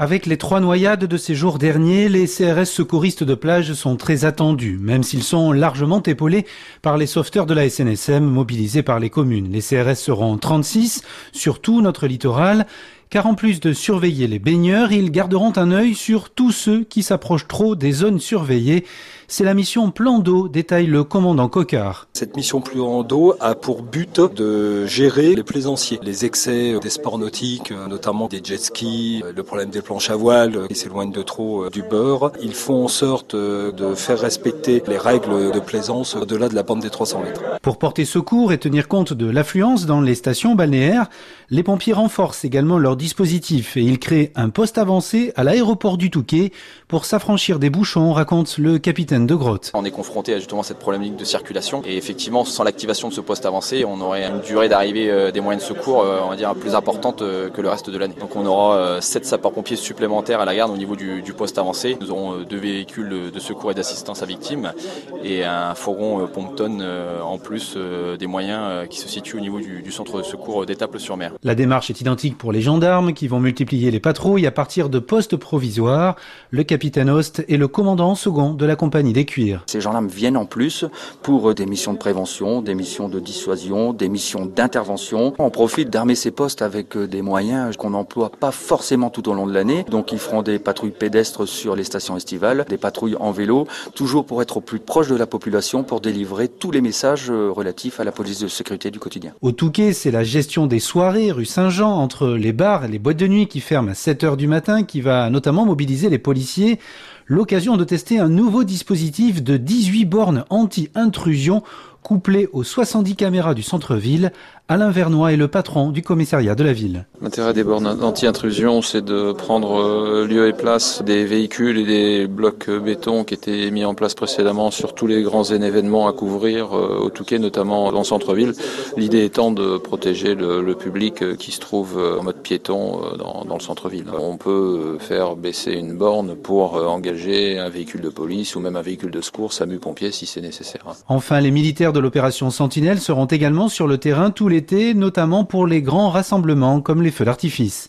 Avec les trois noyades de ces jours derniers, les CRS secouristes de plage sont très attendus, même s'ils sont largement épaulés par les sauveteurs de la SNSM mobilisés par les communes. Les CRS seront 36 sur tout notre littoral car en plus de surveiller les baigneurs, ils garderont un œil sur tous ceux qui s'approchent trop des zones surveillées. C'est la mission Plan d'eau, détaille le commandant Cocard. Cette mission Plan d'eau a pour but de gérer les plaisanciers, les excès des sports nautiques, notamment des jet skis, le problème des planches à voile qui s'éloignent de trop du beurre. Ils font en sorte de faire respecter les règles de plaisance au-delà de la bande des 300 mètres. Pour porter secours et tenir compte de l'affluence dans les stations balnéaires, les pompiers renforcent également leur dispositif et ils créent un poste avancé à l'aéroport du Touquet pour s'affranchir des bouchons, raconte le capitaine de Grotte. On est confronté à justement cette problématique de circulation et effectivement sans l'activation de ce poste avancé, on aurait une durée d'arrivée euh, des moyens de secours euh, on va dire plus importante euh, que le reste de l'année. Donc on aura 7 sapeurs-pompiers supplémentaires à la garde au niveau du, poste avancé. Nous aurons deux véhicules de secours et d'assistance à victimes et un fourgon pompe-tonne en plus des moyens qui se situent au niveau du, centre de secours d'Étaples-sur-Mer. La démarche est identique pour les gendarmes qui vont multiplier les patrouilles à partir de postes provisoires. Le capitaine Host est le commandant second de la compagnie des cuirs. Ces gendarmes viennent en plus pour des missions de prévention, des missions de dissuasion, des missions d'intervention. On profite d'armer ces postes avec euh, des moyens qu'on n'emploie pas forcément tout au long de l'année. Donc ils feront des patrouilles pédestres sur les stations estivales, des patrouilles en vélo, toujours pour être au plus proche de la population, pour délivrer tous les messages euh, relatifs à la police de sécurité du quotidien. Au Touquet, c'est la gestion des soirées rue Saint-Jean entre les bars les boîtes de nuit qui ferment à 7 heures du matin qui va notamment mobiliser les policiers. L'occasion de tester un nouveau dispositif de 18 bornes anti-intrusion couplé aux 70 caméras du centre-ville Alain Vernois est le patron du commissariat de la ville. L'intérêt des bornes anti-intrusion, c'est de prendre euh, lieu et place des véhicules et des blocs béton qui étaient mis en place précédemment sur tous les grands événements à couvrir euh, au Touquet, notamment dans le centre-ville. L'idée étant de protéger le, public euh, qui se trouve en mode piéton dans, dans le centre-ville. On peut faire baisser une borne pour engager un véhicule de police ou même un véhicule de secours, SAMU-pompier si c'est nécessaire. Enfin, les militaires de l'opération Sentinelle seront également sur le terrain tous les notamment pour les grands rassemblements comme les feux d'artifice.